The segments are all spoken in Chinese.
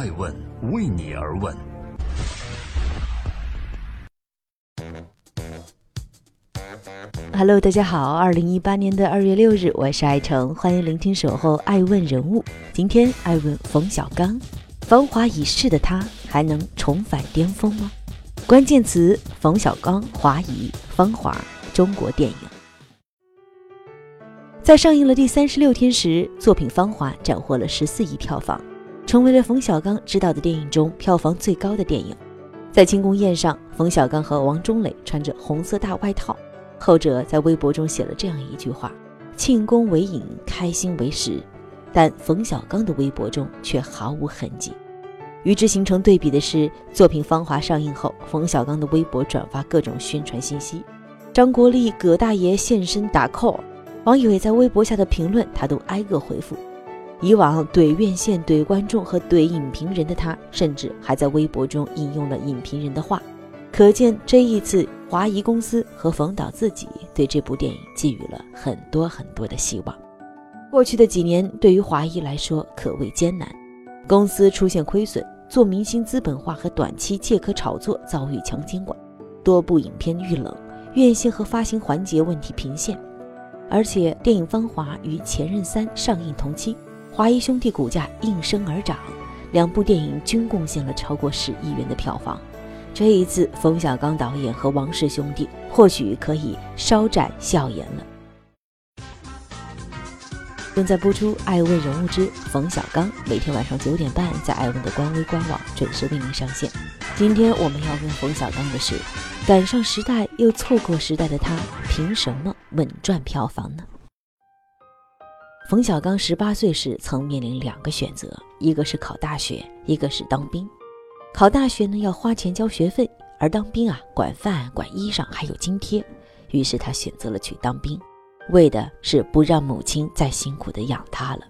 爱问为你而问。Hello，大家好，二零一八年的二月六日，我是爱成，欢迎聆听守候爱问人物。今天爱问冯小刚，芳华已逝的他还能重返巅峰吗？关键词：冯小刚、华谊、芳华、中国电影。在上映了第三十六天时，作品《芳华》斩获了十四亿票房，成为了冯小刚执导的电影中票房最高的电影。在庆功宴上，冯小刚和王中磊穿着红色大外套。后者在微博中写了这样一句话：“庆功为饮，开心为食。”但冯小刚的微博中却毫无痕迹。与之形成对比的是，作品《芳华》上映后，冯小刚的微博转发各种宣传信息，张国立、葛大爷现身打 call，网友也在微博下的评论他都挨个回复。以往怼院线、怼观众和怼影评人的他，甚至还在微博中引用了影评人的话。可见这一次，华谊公司和冯导自己对这部电影寄予了很多很多的希望。过去的几年对于华谊来说可谓艰难，公司出现亏损，做明星资本化和短期借壳炒作遭遇强监管，多部影片遇冷，院线和发行环节问题频现。而且电影《芳华》与《前任三》上映同期，华谊兄弟股价应声而涨，两部电影均贡献了超过十亿元的票房。这一次，冯小刚导演和王氏兄弟或许可以稍展笑颜了。正在播出《爱问人物之冯小刚》，每天晚上九点半在爱问的官微官网准时为您上线。今天我们要问冯小刚的是：赶上时代又错过时代的他，凭什么稳赚票房呢？冯小刚十八岁时曾面临两个选择，一个是考大学，一个是当兵。考大学呢要花钱交学费，而当兵啊管饭管衣裳还有津贴，于是他选择了去当兵，为的是不让母亲再辛苦的养他了。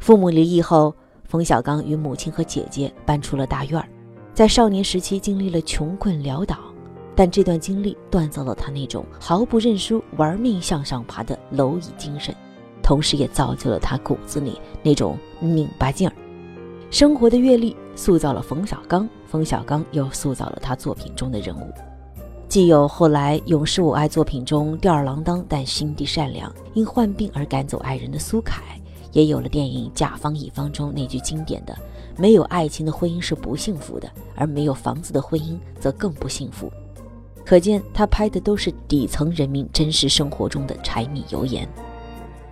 父母离异后，冯小刚与母亲和姐姐搬出了大院儿，在少年时期经历了穷困潦倒，但这段经历锻造了他那种毫不认输、玩命向上爬的蝼蚁精神，同时也造就了他骨子里那种拧巴劲儿。生活的阅历塑造了冯小刚，冯小刚又塑造了他作品中的人物。既有后来《永是我爱》作品中吊儿郎当但心地善良、因患病而赶走爱人的苏凯，也有了电影《甲方乙方》中那句经典的“没有爱情的婚姻是不幸福的，而没有房子的婚姻则更不幸福”。可见他拍的都是底层人民真实生活中的柴米油盐。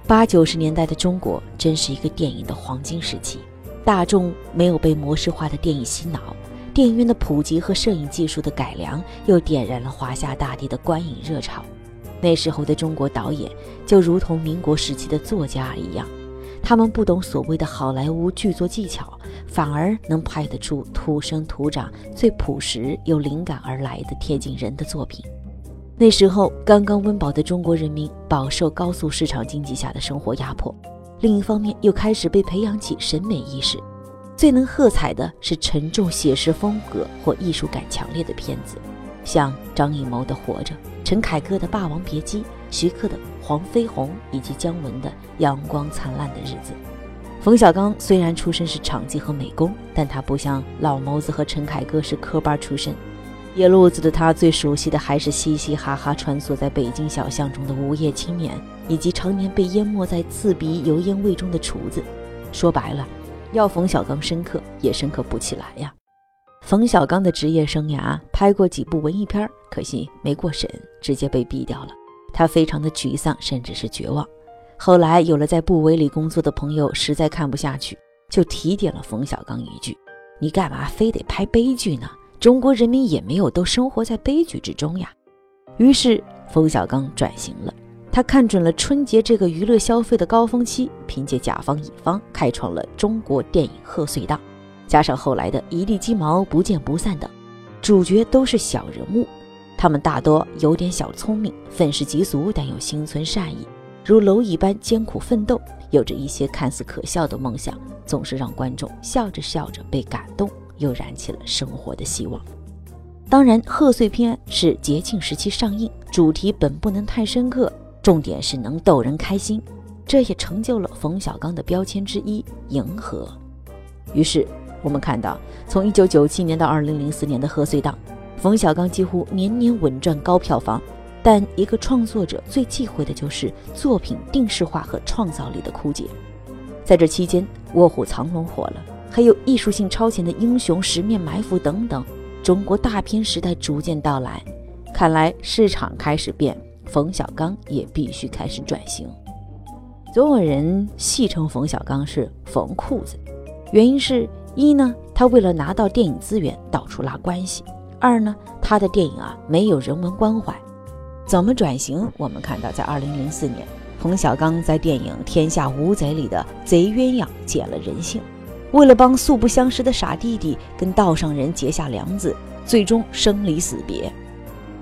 八九十年代的中国真是一个电影的黄金时期。大众没有被模式化的电影洗脑，电影院的普及和摄影技术的改良又点燃了华夏大地的观影热潮。那时候的中国导演就如同民国时期的作家一样，他们不懂所谓的好莱坞剧作技巧，反而能拍得出土生土长、最朴实又灵感而来的贴近人的作品。那时候刚刚温饱的中国人民饱受高速市场经济下的生活压迫。另一方面，又开始被培养起审美意识，最能喝彩的是沉重写实风格或艺术感强烈的片子，像张艺谋的《活着》，陈凯歌的《霸王别姬》，徐克的《黄飞鸿》，以及姜文的《阳光灿烂的日子》。冯小刚虽然出身是场记和美工，但他不像老谋子和陈凯歌是科班出身。野路子的他最熟悉的还是嘻嘻哈哈穿梭在北京小巷中的无业青年，以及常年被淹没在刺鼻油烟味中的厨子。说白了，要冯小刚深刻也深刻不起来呀。冯小刚的职业生涯拍过几部文艺片，可惜没过审，直接被毙掉了。他非常的沮丧，甚至是绝望。后来有了在部委里工作的朋友，实在看不下去，就提点了冯小刚一句：“你干嘛非得拍悲剧呢？”中国人民也没有都生活在悲剧之中呀。于是冯小刚转型了，他看准了春节这个娱乐消费的高峰期，凭借甲方乙方开创了中国电影贺岁档，加上后来的一地鸡毛、不见不散等，主角都是小人物，他们大多有点小聪明，愤世嫉俗，但又心存善意，如蝼蚁般艰苦奋斗，有着一些看似可笑的梦想，总是让观众笑着笑着被感动。又燃起了生活的希望。当然，贺岁片是节庆时期上映，主题本不能太深刻，重点是能逗人开心。这也成就了冯小刚的标签之一——迎合。于是，我们看到，从1997年到2004年的贺岁档，冯小刚几乎年年稳赚高票房。但一个创作者最忌讳的就是作品定式化和创造力的枯竭。在这期间，《卧虎藏龙》火了，还有艺术性超前的《英雄》《十面埋伏》等等，中国大片时代逐渐到来。看来市场开始变，冯小刚也必须开始转型。总有人戏称冯小刚是“冯裤子”，原因是一呢，他为了拿到电影资源到处拉关系；二呢，他的电影啊没有人文关怀。怎么转型？我们看到，在二零零四年，冯小刚在电影《天下无贼》里的贼鸳鸯捡了人性，为了帮素不相识的傻弟弟跟道上人结下梁子，最终生离死别。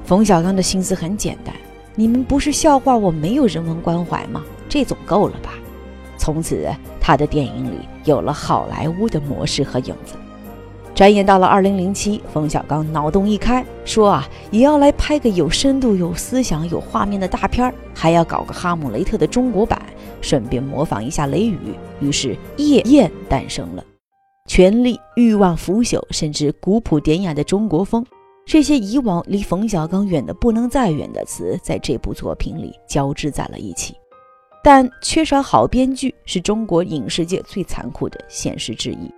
冯小刚的心思很简单：你们不是笑话我没有人文关怀吗？这总够了吧？从此，他的电影里有了好莱坞的模式和影子。转眼到了二零零七，冯小刚脑洞一开，说啊，也要来拍个有深度、有思想、有画面的大片儿，还要搞个《哈姆雷特》的中国版，顺便模仿一下雷雨。于是《夜宴》诞生了，权力、欲望、腐朽，甚至古朴典雅的中国风，这些以往离冯小刚远的不能再远的词，在这部作品里交织在了一起。但缺少好编剧，是中国影视界最残酷的现实之一。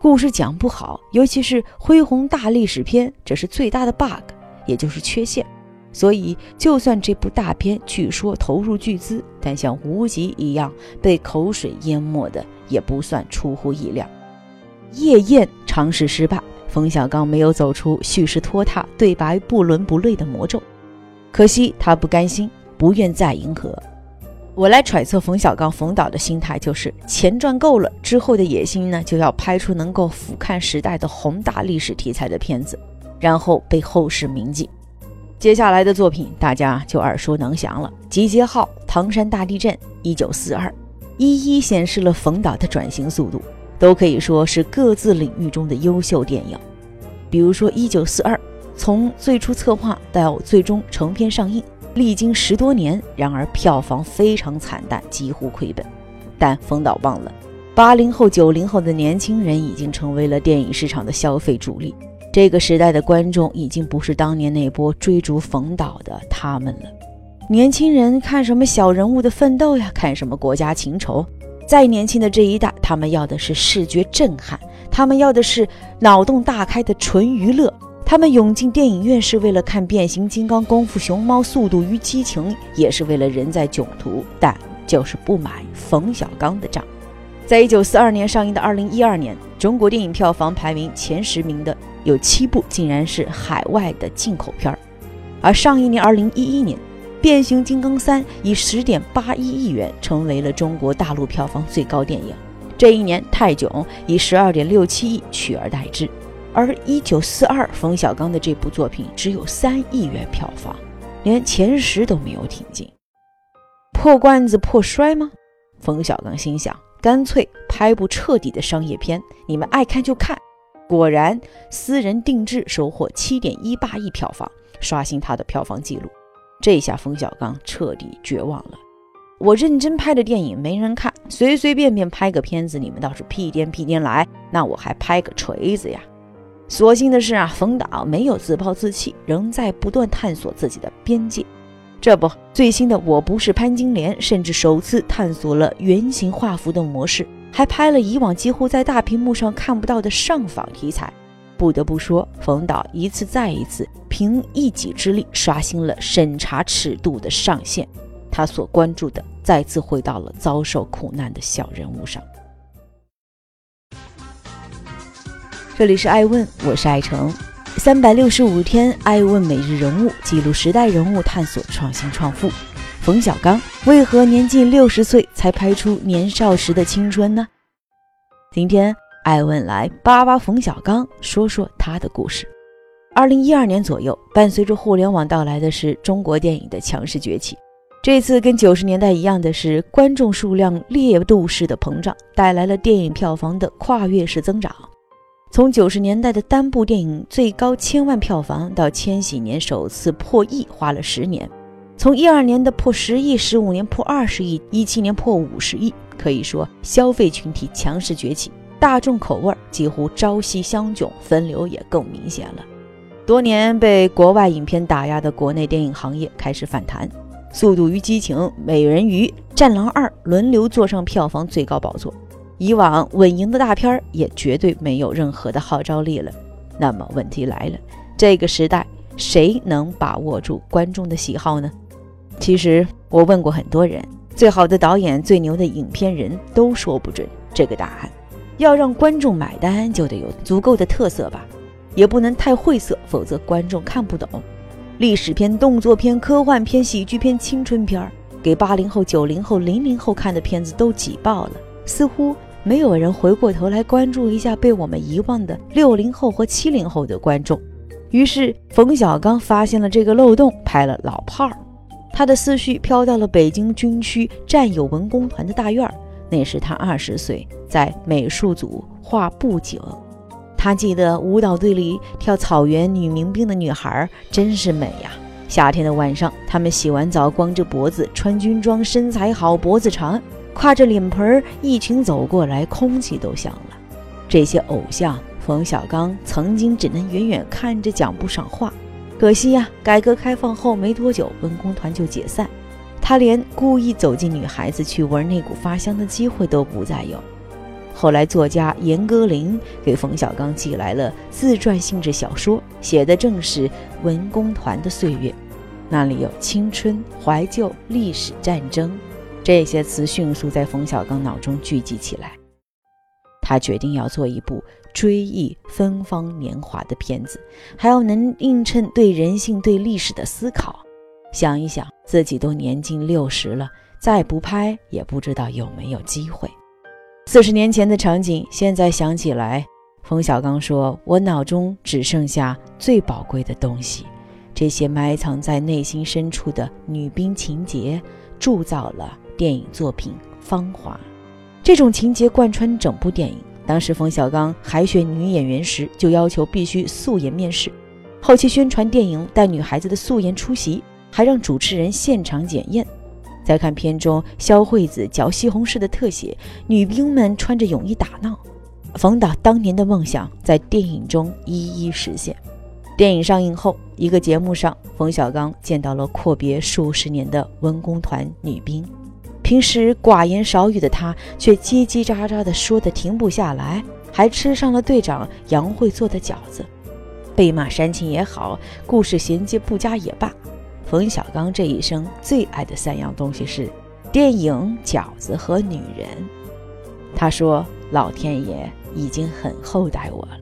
故事讲不好，尤其是恢宏大历史片，这是最大的 bug，也就是缺陷。所以，就算这部大片据说投入巨资，但像无极一样被口水淹没的，也不算出乎意料。夜宴尝试失败，冯小刚没有走出叙事拖沓、对白不伦不类的魔咒。可惜他不甘心，不愿再迎合。我来揣测冯小刚、冯导的心态，就是钱赚够了之后的野心呢，就要拍出能够俯瞰时代的宏大历史题材的片子，然后被后世铭记。接下来的作品大家就耳熟能详了，《集结号》《唐山大地震》《一九四二》，一一显示了冯导的转型速度，都可以说是各自领域中的优秀电影。比如说《一九四二》，从最初策划到最终成片上映。历经十多年，然而票房非常惨淡，几乎亏本。但冯导忘了，八零后、九零后的年轻人已经成为了电影市场的消费主力。这个时代的观众已经不是当年那波追逐冯导的他们了。年轻人看什么小人物的奋斗呀？看什么国家情仇？再年轻的这一代，他们要的是视觉震撼，他们要的是脑洞大开的纯娱乐。他们涌进电影院是为了看变形金刚、功夫熊猫、速度与激情，也是为了人在囧途，但就是不买冯小刚的账。在一九四二年上映的二零一二年，中国电影票房排名前十名的有七部，竟然是海外的进口片儿。而上一年二零一一年，《变形金刚三》以十点八一亿元成为了中国大陆票房最高电影。这一年，《泰囧》以十二点六七亿取而代之。而一九四二，冯小刚的这部作品只有三亿元票房，连前十都没有挺进，破罐子破摔吗？冯小刚心想，干脆拍部彻底的商业片，你们爱看就看。果然，私人定制收获七点一八亿票房，刷新他的票房记录。这下冯小刚彻底绝望了。我认真拍的电影没人看，随随便便拍个片子，你们倒是屁颠屁颠来，那我还拍个锤子呀！所幸的是啊，冯导没有自暴自弃，仍在不断探索自己的边界。这不，最新的《我不是潘金莲》甚至首次探索了圆形画幅的模式，还拍了以往几乎在大屏幕上看不到的上访题材。不得不说，冯导一次再一次凭一己之力刷新了审查尺度的上限。他所关注的再次回到了遭受苦难的小人物上。这里是爱问，我是爱成。三百六十五天，爱问每日人物记录时代人物，探索创新创富。冯小刚为何年近六十岁才拍出年少时的青春呢？今天爱问来扒扒冯小刚，说说他的故事。二零一二年左右，伴随着互联网到来的是中国电影的强势崛起。这次跟九十年代一样的是，观众数量烈度式的膨胀，带来了电影票房的跨越式增长。从九十年代的单部电影最高千万票房到千禧年首次破亿，花了十年；从一二年的破十亿，十五年破二十亿，一七年破五十亿。可以说，消费群体强势崛起，大众口味几乎朝夕相迥，分流也更明显了。多年被国外影片打压的国内电影行业开始反弹，《速度与激情》《美人鱼》《战狼二》轮流坐上票房最高宝座。以往稳赢的大片儿也绝对没有任何的号召力了。那么问题来了，这个时代谁能把握住观众的喜好呢？其实我问过很多人，最好的导演、最牛的影片人都说不准这个答案。要让观众买单，就得有足够的特色吧。也不能太晦涩，否则观众看不懂。历史片、动作片、科幻片、喜剧片、青春片儿，给八零后、九零后、零零后看的片子都挤爆了，似乎没有人回过头来关注一下被我们遗忘的六零后和七零后的观众。于是冯小刚发现了这个漏洞，拍了《老炮儿》。他的思绪飘到了北京军区战友文工团的大院儿，那是他二十岁，在美术组画布景。他记得舞蹈队里跳草原女民兵的女孩真是美呀！夏天的晚上，他们洗完澡，光着脖子，穿军装，身材好，脖子长，挎着脸盆，一群走过来，空气都香了。这些偶像，冯小刚曾经只能远远看着，讲不上话。可惜呀，改革开放后没多久，文工团就解散，他连故意走进女孩子去闻那股发香的机会都不再有。后来，作家严歌苓给冯小刚寄来了自传性质小说，写的正是文工团的岁月，那里有青春、怀旧、历史、战争，这些词迅速在冯小刚脑中聚集起来。他决定要做一部追忆芬芳年华的片子，还要能映衬对人性、对历史的思考。想一想，自己都年近六十了，再不拍也不知道有没有机会。四十年前的场景，现在想起来，冯小刚说：“我脑中只剩下最宝贵的东西，这些埋藏在内心深处的女兵情节，铸造了电影作品《芳华》。这种情节贯穿整部电影。当时冯小刚海选女演员时，就要求必须素颜面试。后期宣传电影带女孩子的素颜出席，还让主持人现场检验。”再看片中肖惠子嚼西红柿的特写，女兵们穿着泳衣打闹。冯导当年的梦想在电影中一一实现。电影上映后，一个节目上，冯小刚见到了阔别数十年的文工团女兵。平时寡言少语的他，却叽叽喳喳的说的停不下来，还吃上了队长杨慧做的饺子。被骂煽情也好，故事衔接不佳也罢。冯小刚这一生最爱的三样东西是电影、饺子和女人。他说：“老天爷已经很厚待我了。”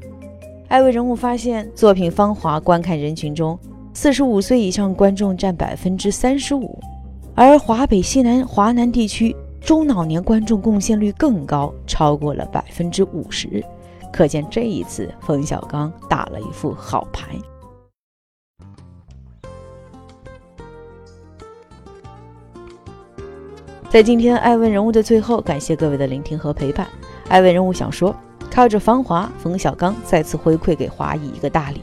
艾薇人物发现，作品《芳华》观看人群中，四十五岁以上观众占百分之三十五，而华北、西南、华南地区中老年观众贡献率更高，超过了百分之五十。可见这一次冯小刚打了一副好牌。在今天爱问人物的最后，感谢各位的聆听和陪伴。爱问人物想说，靠着繁华，冯小刚再次回馈给华谊一个大礼。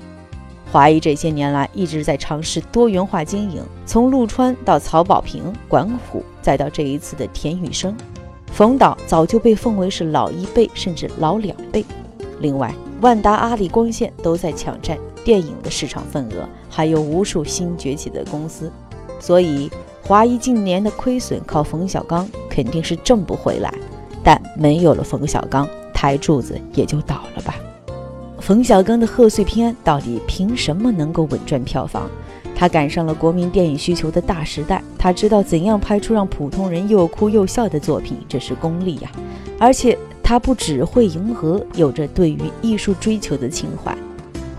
华谊这些年来一直在尝试多元化经营，从陆川到曹保平、管虎，再到这一次的田雨生，冯导早就被奉为是老一辈甚至老两辈。另外，万达、阿里、光线都在抢占电影的市场份额，还有无数新崛起的公司，所以。华谊近年的亏损靠冯小刚肯定是挣不回来，但没有了冯小刚，台柱子也就倒了吧。冯小刚的贺岁片到底凭什么能够稳赚票房？他赶上了国民电影需求的大时代，他知道怎样拍出让普通人又哭又笑的作品，这是功力呀。而且他不只会迎合，有着对于艺术追求的情怀。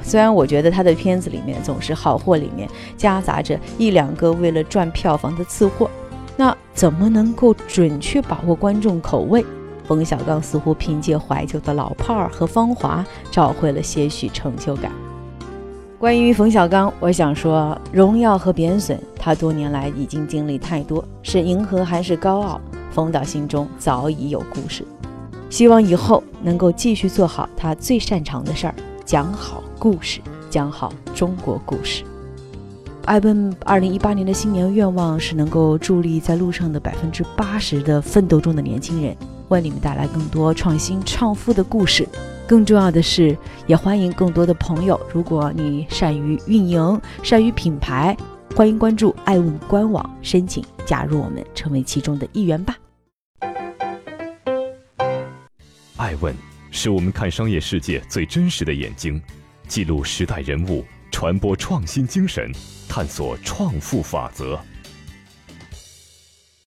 虽然我觉得他的片子里面总是好货，里面夹杂着一两个为了赚票房的次货，那怎么能够准确把握观众口味？冯小刚似乎凭借怀旧的老炮儿和芳华找回了些许成就感。关于冯小刚，我想说，荣耀和贬损，他多年来已经经历太多，是迎合还是高傲？冯导心中早已有故事，希望以后能够继续做好他最擅长的事儿，讲好。故事讲好中国故事。艾奔二零一八年的新年愿望是能够助力在路上的百分之八十的奋斗中的年轻人，为你们带来更多创新创富的故事。更重要的是，也欢迎更多的朋友，如果你善于运营、善于品牌，欢迎关注爱问官网，申请加入我们，成为其中的一员吧。爱问是我们看商业世界最真实的眼睛，记录时代人物，传播创新精神，探索创富法则。